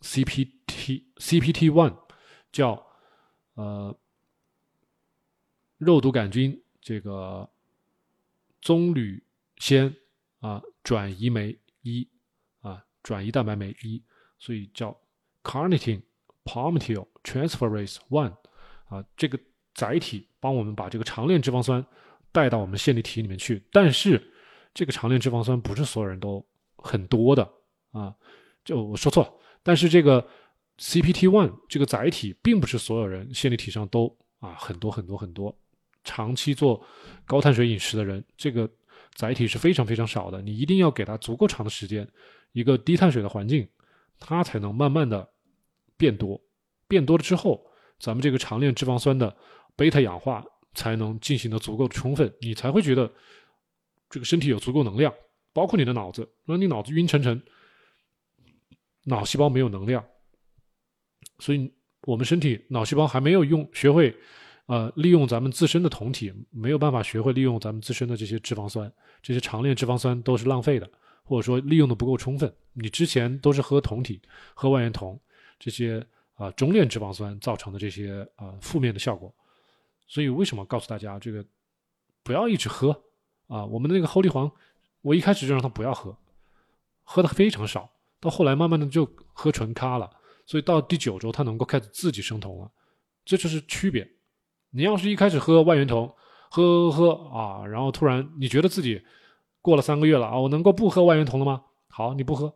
CPT CPT one，叫。呃，肉毒杆菌这个棕榈酰啊转移酶一啊转移蛋白酶一，所以叫 carnitine palmitoyl transferase one 啊这个载体帮我们把这个长链脂肪酸带到我们线粒体里面去，但是这个长链脂肪酸不是所有人都很多的啊，就我说错了，但是这个。CPT one 这个载体并不是所有人线粒体上都啊很多很多很多，长期做高碳水饮食的人，这个载体是非常非常少的。你一定要给它足够长的时间，一个低碳水的环境，它才能慢慢的变多。变多了之后，咱们这个长链脂肪酸的贝塔氧化才能进行的足够充分，你才会觉得这个身体有足够能量。包括你的脑子，让你脑子晕沉沉，脑细胞没有能量。所以，我们身体脑细胞还没有用学会，呃，利用咱们自身的酮体，没有办法学会利用咱们自身的这些脂肪酸，这些长链脂肪酸都是浪费的，或者说利用的不够充分。你之前都是喝酮体、喝万源酮这些啊中链脂肪酸造成的这些啊负面的效果。所以，为什么告诉大家这个不要一直喝啊？我们的那个后立黄，我一开始就让他不要喝，喝的非常少，到后来慢慢的就喝纯咖了。所以到第九周，他能够开始自己生酮了，这就是区别。你要是一开始喝万源酮，喝喝喝啊，然后突然你觉得自己过了三个月了啊，我能够不喝万源酮了吗？好，你不喝，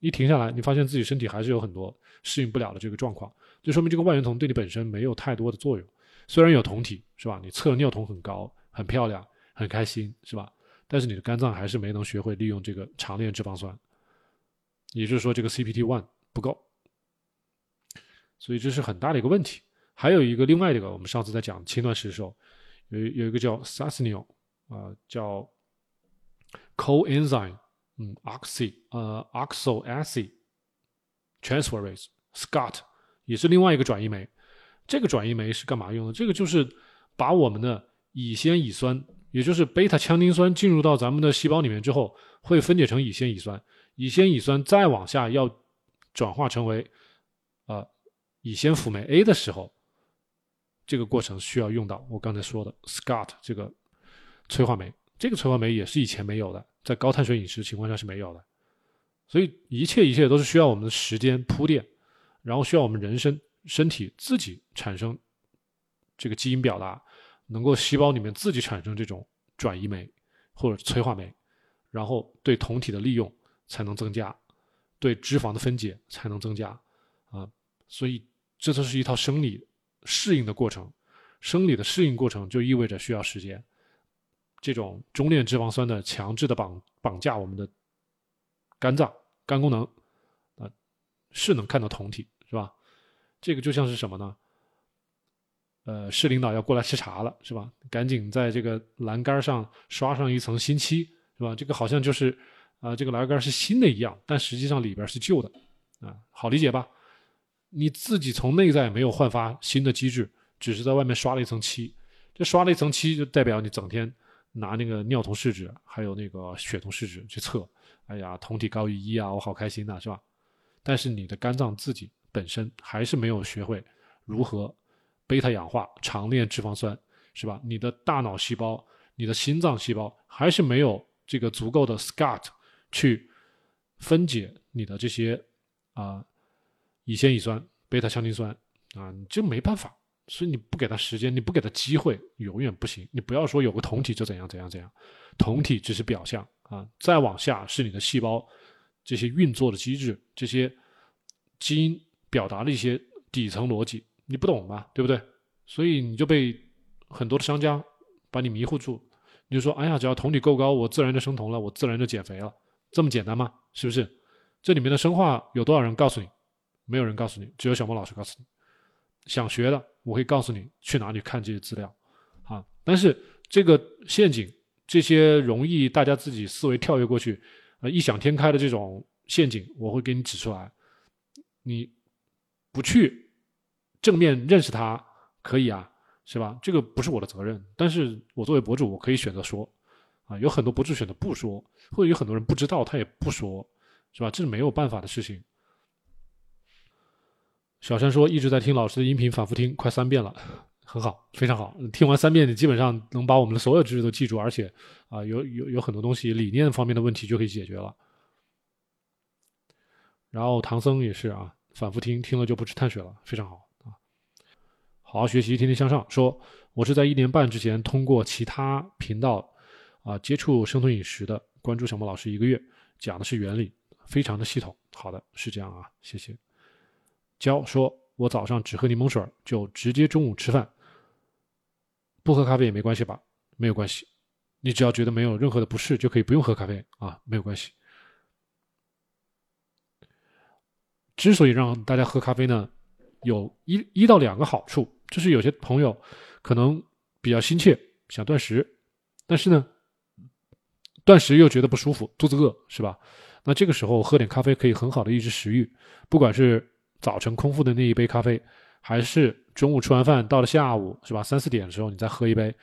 一停下来，你发现自己身体还是有很多适应不了的这个状况，就说明这个万源酮对你本身没有太多的作用。虽然有酮体是吧？你测尿酮很高，很漂亮，很开心是吧？但是你的肝脏还是没能学会利用这个长链脂肪酸，也就是说这个 CPT one 不够。所以这是很大的一个问题。还有一个另外一个，我们上次在讲轻断食的时候，有有一个叫 Sasnil 啊，叫 coenzyme，嗯，oxy 呃，oxo acid transferase，Scott 也是另外一个转移酶。这个转移酶是干嘛用的？这个就是把我们的乙酰乙酸，也就是贝塔羟丁酸进入到咱们的细胞里面之后，会分解成乙酰乙酸，乙酰乙酸再往下要转化成为呃。乙酰辅酶 A 的时候，这个过程需要用到我刚才说的 scott 这个催化酶。这个催化酶也是以前没有的，在高碳水饮食情况下是没有的。所以一切一切都是需要我们的时间铺垫，然后需要我们人身身体自己产生这个基因表达，能够细胞里面自己产生这种转移酶或者催化酶，然后对酮体的利用才能增加，对脂肪的分解才能增加啊。所以。这都是一套生理适应的过程，生理的适应过程就意味着需要时间。这种中链脂肪酸的强制的绑绑架我们的肝脏肝功能啊，是能看到酮体是吧？这个就像是什么呢？呃，市领导要过来视察了是吧？赶紧在这个栏杆上刷上一层新漆是吧？这个好像就是啊，这个栏杆是新的一样，但实际上里边是旧的啊，好理解吧？你自己从内在没有焕发新的机制，只是在外面刷了一层漆，这刷了一层漆就代表你整天。拿那个尿酮试纸，还有那个血酮试纸去测，哎呀，酮体高于一啊，我好开心呐，是吧？但是你的肝脏自己本身还是没有学会如何贝塔氧化长链脂肪酸，是吧？你的大脑细胞、你的心脏细胞还是没有这个足够的 SCART 去分解你的这些啊乙酰乙酸、贝塔羟基酸啊，你就没办法。所以你不给他时间，你不给他机会，永远不行。你不要说有个酮体就怎样怎样怎样，酮体只是表象啊，再往下是你的细胞这些运作的机制，这些基因表达的一些底层逻辑，你不懂嘛，对不对？所以你就被很多的商家把你迷糊住，你就说，哎呀，只要酮体够高，我自然就生酮了，我自然就减肥了，这么简单吗？是不是？这里面的生化有多少人告诉你？没有人告诉你，只有小莫老师告诉你。想学的，我会告诉你去哪里看这些资料，啊！但是这个陷阱，这些容易大家自己思维跳跃过去，呃，异想天开的这种陷阱，我会给你指出来。你不去正面认识它，可以啊，是吧？这个不是我的责任，但是我作为博主，我可以选择说，啊，有很多博主选择不说，或者有很多人不知道，他也不说，是吧？这是没有办法的事情。小山说：“一直在听老师的音频，反复听，快三遍了，很好，非常好。听完三遍，你基本上能把我们的所有知识都记住，而且啊，有有有很多东西理念方面的问题就可以解决了。然后唐僧也是啊，反复听，听了就不吃碳水了，非常好啊。好好学习，天天向上。说我是在一年半之前通过其他频道啊接触生酮饮食的，关注小莫老师一个月，讲的是原理，非常的系统。好的，是这样啊，谢谢。”教说：“我早上只喝柠檬水，就直接中午吃饭，不喝咖啡也没关系吧？没有关系，你只要觉得没有任何的不适，就可以不用喝咖啡啊，没有关系。之所以让大家喝咖啡呢，有一一到两个好处，就是有些朋友可能比较心切，想断食，但是呢，断食又觉得不舒服，肚子饿，是吧？那这个时候喝点咖啡可以很好的抑制食欲，不管是。”早晨空腹的那一杯咖啡，还是中午吃完饭到了下午是吧？三四点的时候你再喝一杯，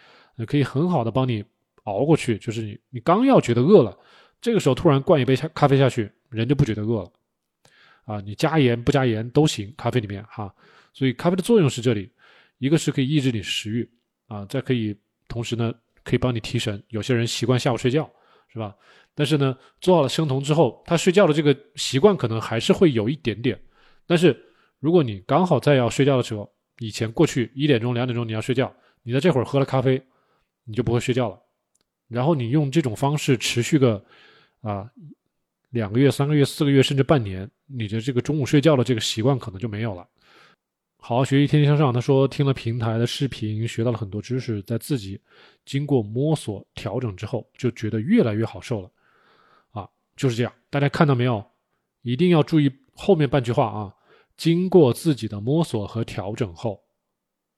可以很好的帮你熬过去。就是你你刚要觉得饿了，这个时候突然灌一杯下咖啡下去，人就不觉得饿了。啊，你加盐不加盐都行，咖啡里面哈。所以咖啡的作用是这里，一个是可以抑制你食欲啊，再可以同时呢可以帮你提神。有些人习惯下午睡觉是吧？但是呢做好了生酮之后，他睡觉的这个习惯可能还是会有一点点。但是，如果你刚好在要睡觉的时候，以前过去一点钟、两点钟你要睡觉，你在这会儿喝了咖啡，你就不会睡觉了。然后你用这种方式持续个啊两个月、三个月、四个月，甚至半年，你的这个中午睡觉的这个习惯可能就没有了。好好学习，天天向上。他说听了平台的视频，学到了很多知识，在自己经过摸索调整之后，就觉得越来越好受了。啊，就是这样。大家看到没有？一定要注意后面半句话啊。经过自己的摸索和调整后，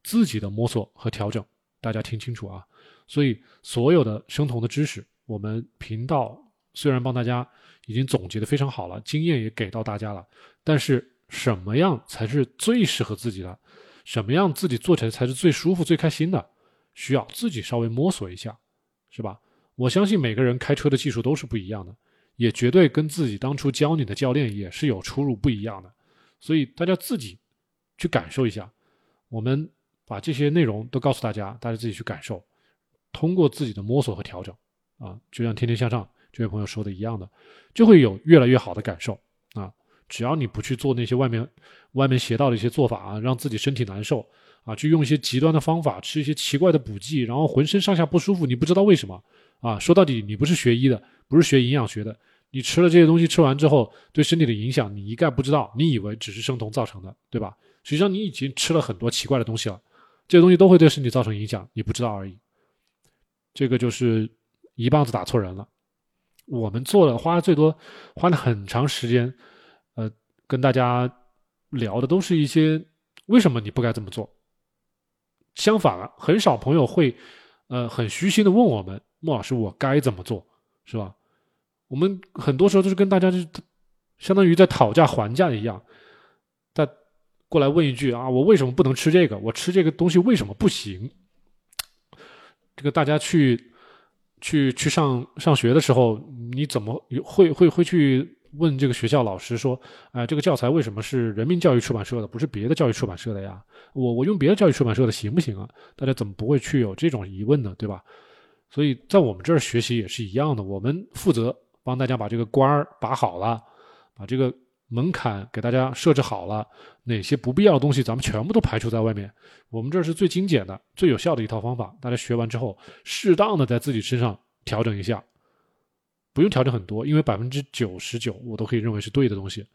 自己的摸索和调整，大家听清楚啊！所以所有的生酮的知识，我们频道虽然帮大家已经总结的非常好了，经验也给到大家了，但是什么样才是最适合自己的？什么样自己做起来才是最舒服、最开心的？需要自己稍微摸索一下，是吧？我相信每个人开车的技术都是不一样的，也绝对跟自己当初教你的教练也是有出入不一样的。所以大家自己去感受一下，我们把这些内容都告诉大家，大家自己去感受，通过自己的摸索和调整，啊，就像天天向上这位朋友说的一样的，就会有越来越好的感受啊。只要你不去做那些外面外面邪道的一些做法啊，让自己身体难受啊，去用一些极端的方法，吃一些奇怪的补剂，然后浑身上下不舒服，你不知道为什么啊？说到底，你不是学医的，不是学营养学的。你吃了这些东西，吃完之后对身体的影响，你一概不知道。你以为只是生酮造成的，对吧？实际上你已经吃了很多奇怪的东西了，这些东西都会对身体造成影响，你不知道而已。这个就是一棒子打错人了。我们做了，花最多花了很长时间，呃，跟大家聊的都是一些为什么你不该这么做。相反了，很少朋友会，呃，很虚心的问我们，莫老师，我该怎么做，是吧？我们很多时候都是跟大家就相当于在讨价还价一样，再过来问一句啊，我为什么不能吃这个？我吃这个东西为什么不行？这个大家去去去上上学的时候，你怎么会会会去问这个学校老师说，哎，这个教材为什么是人民教育出版社的，不是别的教育出版社的呀？我我用别的教育出版社的行不行啊？大家怎么不会去有这种疑问呢？对吧？所以在我们这儿学习也是一样的，我们负责。帮大家把这个关儿把好了，把这个门槛给大家设置好了，哪些不必要的东西咱们全部都排除在外面。我们这是最精简的、最有效的一套方法。大家学完之后，适当的在自己身上调整一下，不用调整很多，因为百分之九十九我都可以认为是对的东西。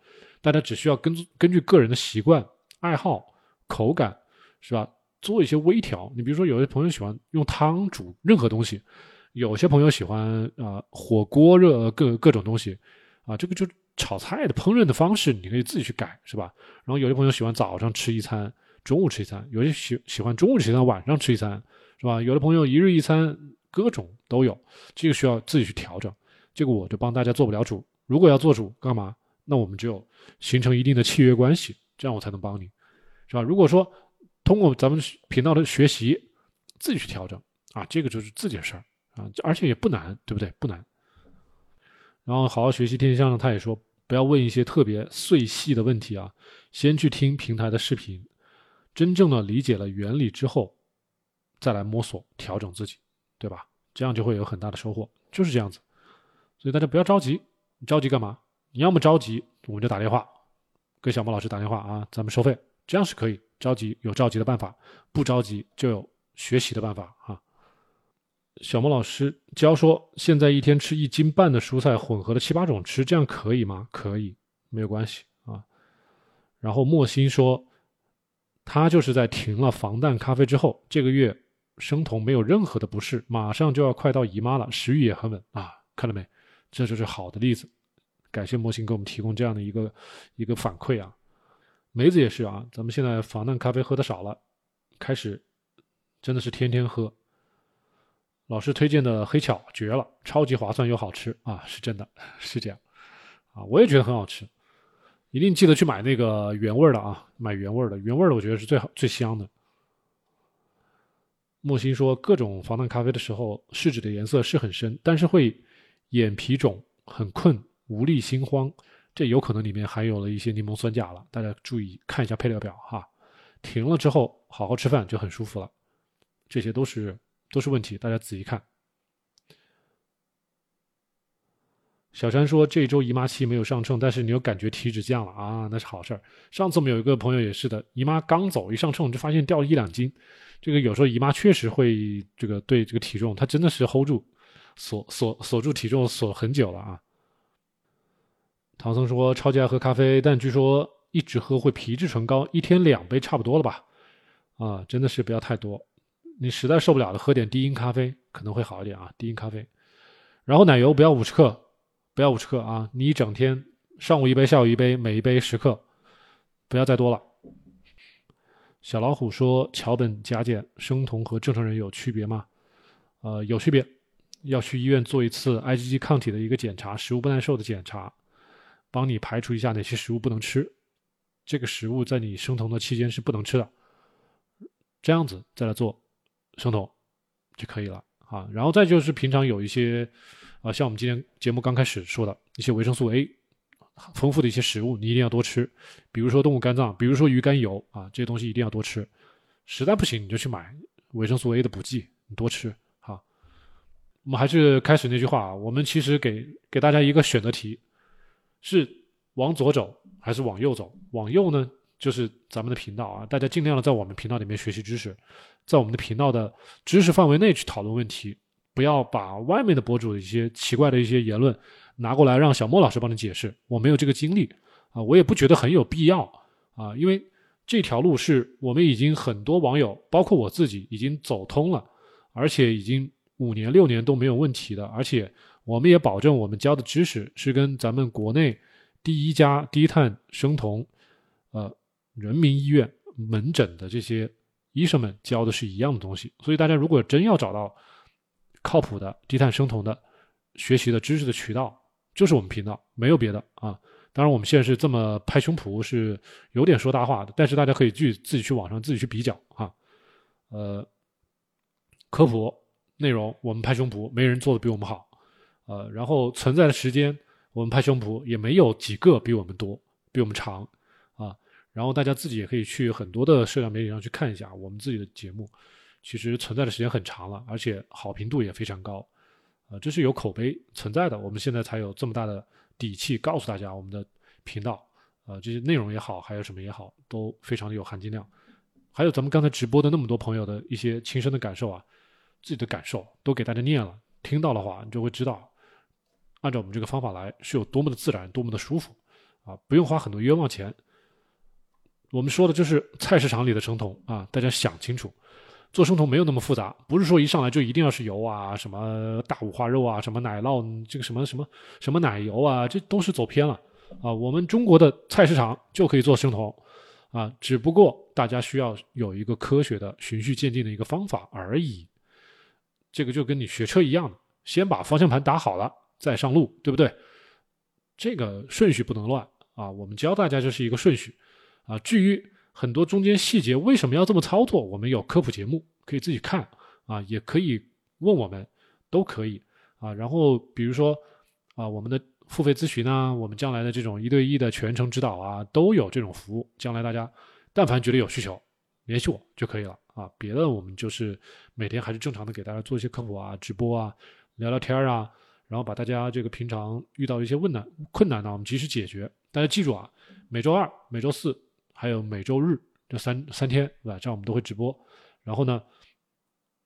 大家只需要根根据个人的习惯、爱好、口感，是吧？做一些微调。你比如说，有些朋友喜欢用汤煮任何东西。有些朋友喜欢啊火锅热各各种东西，啊这个就炒菜的烹饪的方式你可以自己去改是吧？然后有些朋友喜欢早上吃一餐，中午吃一餐；有些喜喜欢中午吃一餐，晚上吃一餐是吧？有的朋友一日一餐，各种都有，这个需要自己去调整。这个我就帮大家做不了主。如果要做主干嘛？那我们就形成一定的契约关系，这样我才能帮你，是吧？如果说通过咱们频道的学习自己去调整啊，这个就是自己的事儿。啊，而且也不难，对不对？不难。然后好好学习天象呢，他也说不要问一些特别碎细的问题啊，先去听平台的视频，真正的理解了原理之后，再来摸索调整自己，对吧？这样就会有很大的收获，就是这样子。所以大家不要着急，你着急干嘛？你要么着急，我们就打电话给小莫老师打电话啊，咱们收费，这样是可以。着急有着急的办法，不着急就有学习的办法啊。小莫老师教说，现在一天吃一斤半的蔬菜，混合了七八种吃，这样可以吗？可以，没有关系啊。然后莫心说，他就是在停了防弹咖啡之后，这个月生酮没有任何的不适，马上就要快到姨妈了，食欲也很稳啊。看到没？这就是好的例子。感谢莫心给我们提供这样的一个一个反馈啊。梅子也是啊，咱们现在防弹咖啡喝的少了，开始真的是天天喝。老师推荐的黑巧绝了，超级划算又好吃啊！是真的，是这样啊！我也觉得很好吃，一定记得去买那个原味的啊！买原味的，原味的我觉得是最好最香的。莫心说，各种防弹咖啡的时候，试纸的颜色是很深，但是会眼皮肿、很困、无力、心慌，这有可能里面含有了一些柠檬酸钾了。大家注意看一下配料表哈。停了之后，好好吃饭就很舒服了，这些都是。都是问题，大家仔细看。小山说：“这周姨妈期没有上秤，但是你又感觉体脂降了啊，那是好事儿。上次我们有一个朋友也是的，姨妈刚走，一上秤就发现掉了一两斤。这个有时候姨妈确实会这个对这个体重，它真的是 hold 住，锁锁锁住体重锁很久了啊。”唐僧说：“超级爱喝咖啡，但据说一直喝会皮质醇高，一天两杯差不多了吧？啊，真的是不要太多。”你实在受不了了，喝点低因咖啡可能会好一点啊。低因咖啡，然后奶油不要五十克，不要五十克啊。你一整天上午一杯，下午一杯，每一杯十克，不要再多了。小老虎说：桥本加减生酮和正常人有区别吗？呃，有区别，要去医院做一次 IgG 抗体的一个检查，食物不耐受的检查，帮你排除一下哪些食物不能吃，这个食物在你生酮的期间是不能吃的，这样子再来做。生酮就可以了啊，然后再就是平常有一些啊，像我们今天节目刚开始说的一些维生素 A 丰富的一些食物，你一定要多吃，比如说动物肝脏，比如说鱼肝油啊，这些东西一定要多吃。实在不行，你就去买维生素 A 的补剂，你多吃哈。我们还是开始那句话啊，我们其实给给大家一个选择题，是往左走还是往右走？往右呢？就是咱们的频道啊，大家尽量的在我们频道里面学习知识，在我们的频道的知识范围内去讨论问题，不要把外面的博主的一些奇怪的一些言论拿过来让小莫老师帮你解释。我没有这个精力啊，我也不觉得很有必要啊，因为这条路是我们已经很多网友，包括我自己已经走通了，而且已经五年六年都没有问题的，而且我们也保证我们教的知识是跟咱们国内第一家低碳生酮，呃，人民医院门诊的这些医生们教的是一样的东西。所以大家如果真要找到靠谱的低碳生酮的学习的知识的渠道，就是我们频道，没有别的啊。当然，我们现在是这么拍胸脯，是有点说大话的。但是大家可以去自己去网上自己去比较啊。呃，科普内容我们拍胸脯，没人做的比我们好。呃，然后存在的时间，我们拍胸脯也没有几个比我们多，比我们长。然后大家自己也可以去很多的社交媒体上去看一下我们自己的节目，其实存在的时间很长了，而且好评度也非常高。呃，这是有口碑存在的，我们现在才有这么大的。底气告诉大家，我们的频道，呃，这些内容也好，还有什么也好，都非常的有含金量。还有咱们刚才直播的那么多朋友的一些亲身的感受啊，自己的感受都给大家念了，听到的话，你就会知道，按照我们这个方法来是有多么的自然，多么的舒服啊，不用花很多冤枉钱。我们说的就是菜市场里的生酮啊，大家想清楚。做生酮没有那么复杂，不是说一上来就一定要是油啊，什么大五花肉啊，什么奶酪，这个什么什么什么奶油啊，这都是走偏了啊。我们中国的菜市场就可以做生酮啊，只不过大家需要有一个科学的循序渐进的一个方法而已。这个就跟你学车一样，先把方向盘打好了再上路，对不对？这个顺序不能乱啊。我们教大家就是一个顺序啊。至于。很多中间细节为什么要这么操作？我们有科普节目可以自己看啊，也可以问我们，都可以啊。然后比如说啊，我们的付费咨询啊，我们将来的这种一对一的全程指导啊，都有这种服务。将来大家但凡觉得有需求，联系我就可以了啊。别的我们就是每天还是正常的给大家做一些科普啊、直播啊、聊聊天啊，然后把大家这个平常遇到一些问难困难呢，我们及时解决。大家记住啊，每周二、每周四。还有每周日这三三天，对吧？这样我们都会直播。然后呢，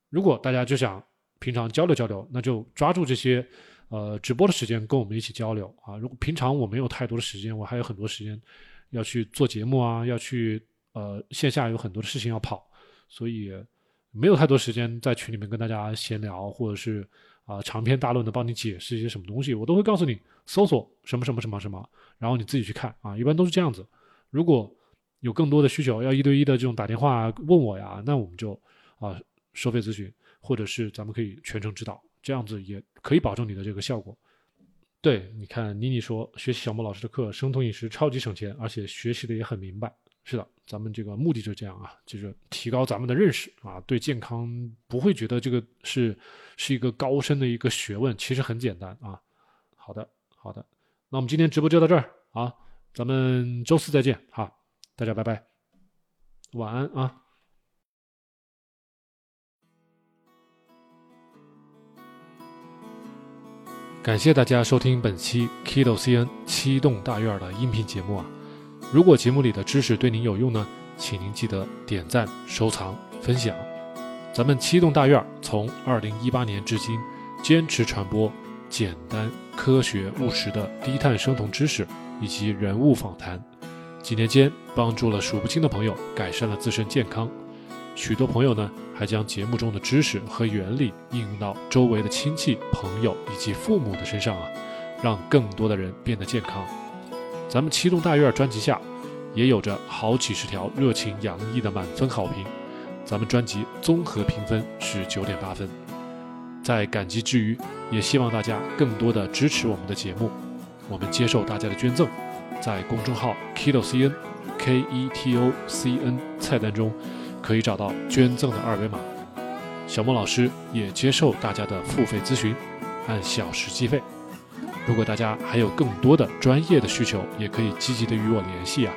如果大家就想平常交流交流，那就抓住这些呃直播的时间跟我们一起交流啊。如果平常我没有太多的时间，我还有很多时间要去做节目啊，要去呃线下有很多的事情要跑，所以没有太多时间在群里面跟大家闲聊，或者是啊长篇大论的帮你解释一些什么东西，我都会告诉你搜索什么什么什么什么，然后你自己去看啊。一般都是这样子。如果有更多的需求，要一对一的这种打电话问我呀，那我们就啊收费咨询，或者是咱们可以全程指导，这样子也可以保证你的这个效果。对，你看妮妮说学习小莫老师的课，生酮饮食超级省钱，而且学习的也很明白。是的，咱们这个目的就这样啊，就是提高咱们的认识啊，对健康不会觉得这个是是一个高深的一个学问，其实很简单啊。好的，好的，那我们今天直播就到这儿啊，咱们周四再见哈。大家拜拜，晚安啊！感谢大家收听本期 Kido CN 七栋大院的音频节目啊！如果节目里的知识对您有用呢，请您记得点赞、收藏、分享。咱们七栋大院从二零一八年至今，坚持传播简单、科学、务实的低碳生酮知识以及人物访谈。几年间，帮助了数不清的朋友改善了自身健康，许多朋友呢还将节目中的知识和原理应用到周围的亲戚、朋友以及父母的身上啊，让更多的人变得健康。咱们七栋大院专辑下也有着好几十条热情洋溢的满分好评，咱们专辑综合评分是九点八分。在感激之余，也希望大家更多的支持我们的节目，我们接受大家的捐赠。在公众号 KetoCN，K E T O C N 菜单中，可以找到捐赠的二维码。小莫老师也接受大家的付费咨询，按小时计费。如果大家还有更多的专业的需求，也可以积极的与我联系啊。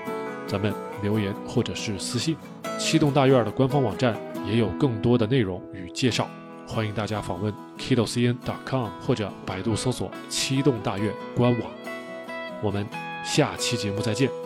咱们留言或者是私信。七栋大院的官方网站也有更多的内容与介绍，欢迎大家访问 KetoCN.com 或者百度搜索七栋大院官网。我们。下期节目再见。